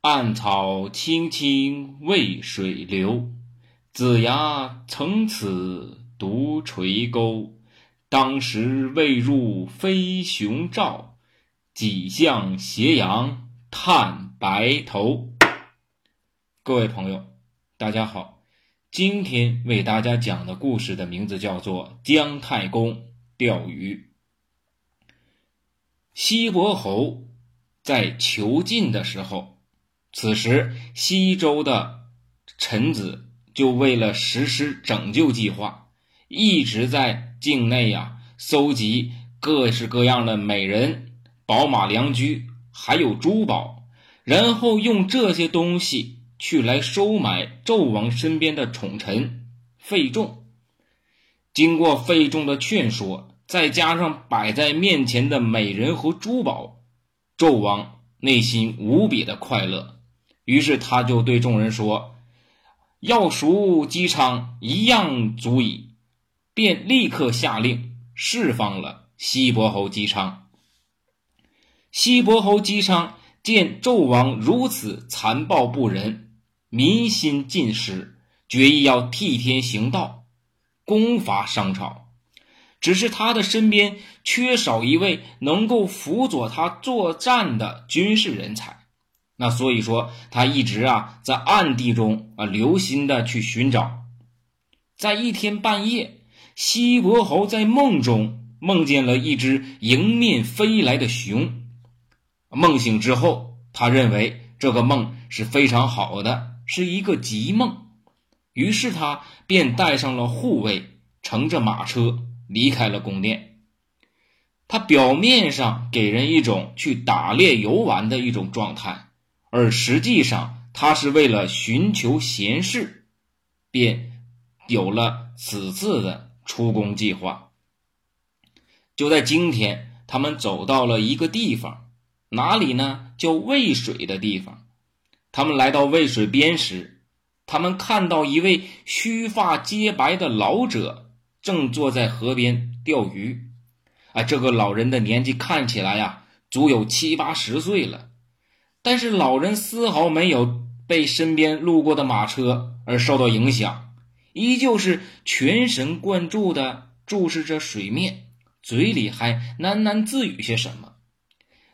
暗草青青渭水流，子牙从此独垂钩。当时未入飞熊照，几向斜阳探白头。各位朋友，大家好，今天为大家讲的故事的名字叫做《姜太公钓鱼》。西伯侯在囚禁的时候。此时，西周的臣子就为了实施拯救计划，一直在境内呀搜集各式各样的美人、宝马良驹，还有珠宝，然后用这些东西去来收买纣王身边的宠臣费仲。经过费仲的劝说，再加上摆在面前的美人和珠宝，纣王内心无比的快乐。于是他就对众人说：“要赎姬昌一样足矣。”便立刻下令释放了西伯侯姬昌。西伯侯姬昌见纣王如此残暴不仁，民心尽失，决意要替天行道，攻伐商朝。只是他的身边缺少一位能够辅佐他作战的军事人才。那所以说，他一直啊在暗地中啊留心的去寻找。在一天半夜，西伯侯在梦中梦见了一只迎面飞来的熊。梦醒之后，他认为这个梦是非常好的，是一个吉梦。于是他便带上了护卫，乘着马车离开了宫殿。他表面上给人一种去打猎游玩的一种状态。而实际上，他是为了寻求贤士，便有了此次的出宫计划。就在今天，他们走到了一个地方，哪里呢？叫渭水的地方。他们来到渭水边时，他们看到一位须发皆白的老者正坐在河边钓鱼。啊，这个老人的年纪看起来呀，足有七八十岁了。但是老人丝毫没有被身边路过的马车而受到影响，依旧是全神贯注的注视着水面，嘴里还喃喃自语些什么。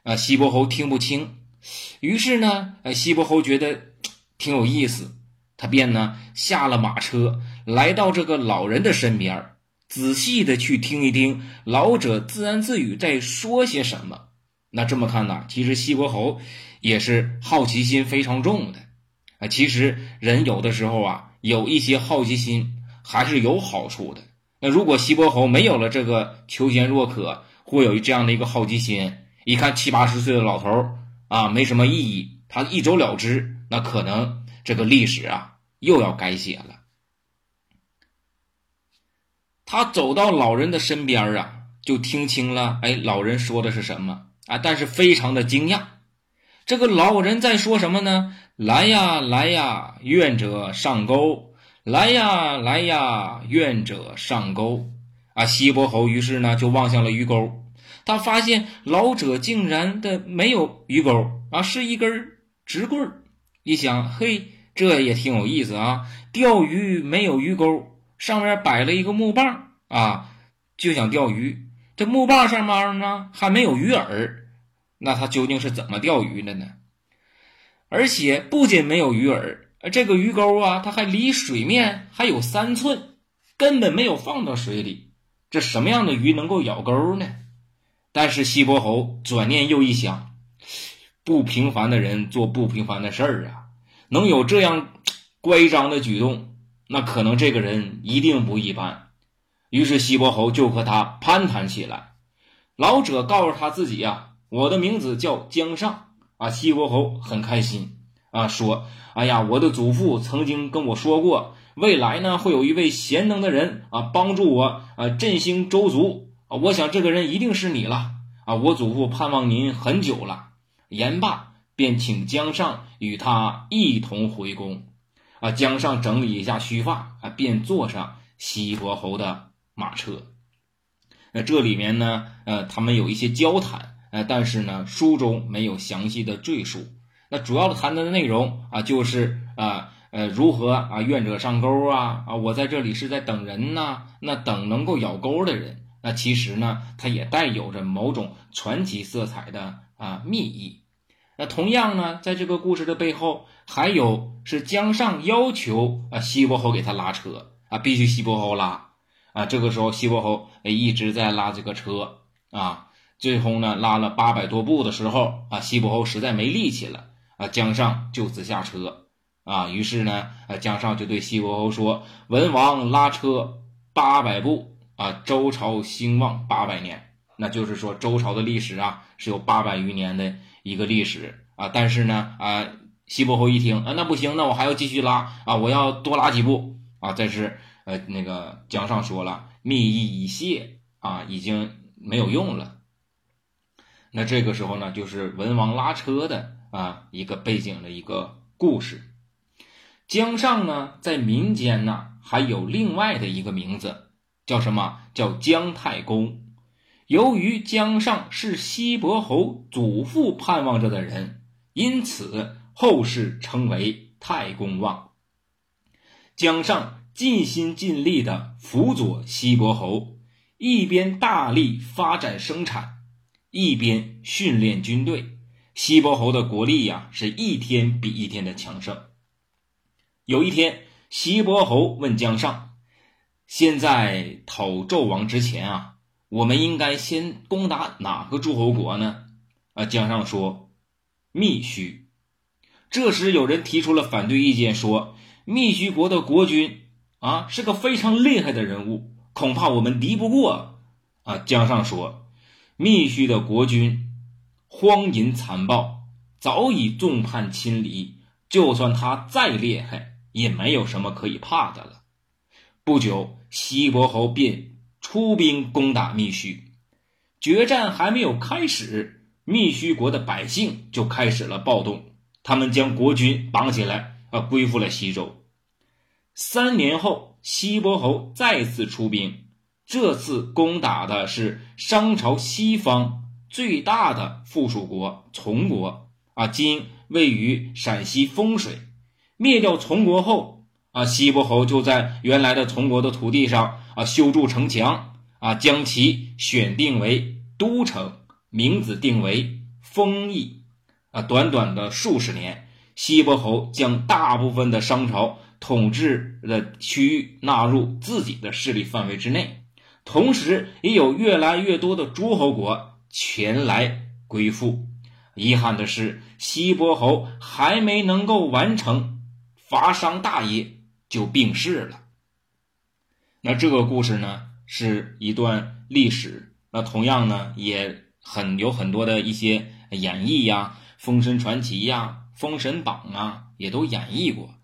啊，西伯侯听不清，于是呢，呃，西伯侯觉得挺有意思，他便呢下了马车，来到这个老人的身边，仔细的去听一听老者自言自语在说些什么。那这么看呢，其实西伯侯。也是好奇心非常重的啊！其实人有的时候啊，有一些好奇心还是有好处的。那如果西伯侯没有了这个求贤若渴，或有这样的一个好奇心，一看七八十岁的老头啊，没什么意义，他一走了之，那可能这个历史啊又要改写了。他走到老人的身边啊，就听清了，哎，老人说的是什么啊？但是非常的惊讶。这个老人在说什么呢？来呀，来呀，愿者上钩！来呀，来呀，愿者上钩！啊，西伯侯于是呢就望向了鱼钩，他发现老者竟然的没有鱼钩啊，是一根直棍儿。一想，嘿，这也挺有意思啊！钓鱼没有鱼钩，上面摆了一个木棒啊，就想钓鱼。这木棒上面呢还没有鱼饵。那他究竟是怎么钓鱼的呢？而且不仅没有鱼饵，这个鱼钩啊，它还离水面还有三寸，根本没有放到水里。这什么样的鱼能够咬钩呢？但是西伯侯转念又一想，不平凡的人做不平凡的事儿啊，能有这样乖张的举动，那可能这个人一定不一般。于是西伯侯就和他攀谈起来。老者告诉他自己呀。我的名字叫姜尚啊，西伯侯很开心啊，说：“哎呀，我的祖父曾经跟我说过，未来呢会有一位贤能的人啊，帮助我啊振兴周族啊，我想这个人一定是你了啊，我祖父盼望您很久了。”言罢，便请姜尚与他一同回宫啊。姜尚整理一下须发啊，便坐上西伯侯的马车。那这里面呢，呃，他们有一些交谈。呃，但是呢，书中没有详细的赘述。那主要的谈的内容啊，就是啊呃如何啊愿者上钩啊啊，我在这里是在等人呐，那等能够咬钩的人。那其实呢，它也带有着某种传奇色彩的啊秘意。那同样呢，在这个故事的背后，还有是姜尚要求啊西伯侯给他拉车啊，必须西伯侯拉啊。这个时候，西伯侯一直在拉这个车啊，最后呢拉了八百多步的时候啊，西伯侯实在没力气了啊，姜尚就此下车啊。于是呢，啊姜尚就对西伯侯说：“文王拉车八百步。”啊，周朝兴旺八百年，那就是说周朝的历史啊是有八百余年的一个历史啊。但是呢，啊，西伯侯一听啊，那不行，那我还要继续拉啊，我要多拉几步啊。但是呃，那个姜尚说了，密意已泄啊，已经没有用了。那这个时候呢，就是文王拉车的啊一个背景的一个故事。姜尚呢，在民间呢还有另外的一个名字。叫什么叫姜太公？由于姜尚是西伯侯祖父盼望着的人，因此后世称为太公望。姜尚尽心尽力的辅佐西伯侯，一边大力发展生产，一边训练军队。西伯侯的国力呀，是一天比一天的强盛。有一天，西伯侯问姜尚。现在讨纣王之前啊，我们应该先攻打哪个诸侯国呢？啊，姜尚说密须。这时有人提出了反对意见，说密须国的国君啊是个非常厉害的人物，恐怕我们敌不过。啊，江上说密须的国君荒淫残暴，早已众叛亲离，就算他再厉害，也没有什么可以怕的了。不久，西伯侯便出兵攻打密须。决战还没有开始，密须国的百姓就开始了暴动。他们将国君绑起来，啊，归附了西周。三年后，西伯侯再次出兵，这次攻打的是商朝西方最大的附属国从国，啊，今位于陕西丰水。灭掉从国后。啊，西伯侯就在原来的从国的土地上啊修筑城墙啊，将其选定为都城，名字定为丰邑。啊，短短的数十年，西伯侯将大部分的商朝统治的区域纳入自己的势力范围之内，同时也有越来越多的诸侯国前来归附。遗憾的是，西伯侯还没能够完成伐商大业。就病逝了。那这个故事呢，是一段历史。那同样呢，也很有很多的一些演绎呀，《封神传奇》呀，《封神榜》啊，也都演绎过。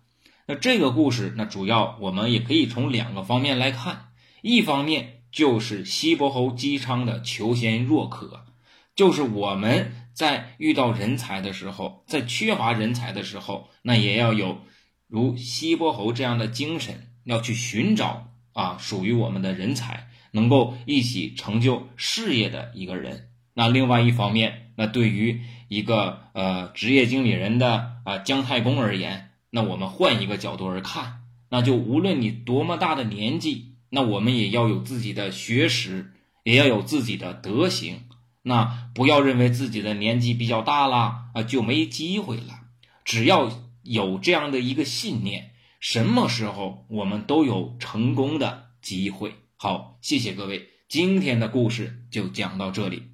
那这个故事，那主要我们也可以从两个方面来看。一方面就是西伯侯姬昌的求贤若渴，就是我们在遇到人才的时候，在缺乏人才的时候，那也要有。如西伯侯这样的精神，要去寻找啊属于我们的人才，能够一起成就事业的一个人。那另外一方面，那对于一个呃职业经理人的啊姜太公而言，那我们换一个角度而看，那就无论你多么大的年纪，那我们也要有自己的学识，也要有自己的德行。那不要认为自己的年纪比较大了啊就没机会了，只要。有这样的一个信念，什么时候我们都有成功的机会。好，谢谢各位，今天的故事就讲到这里。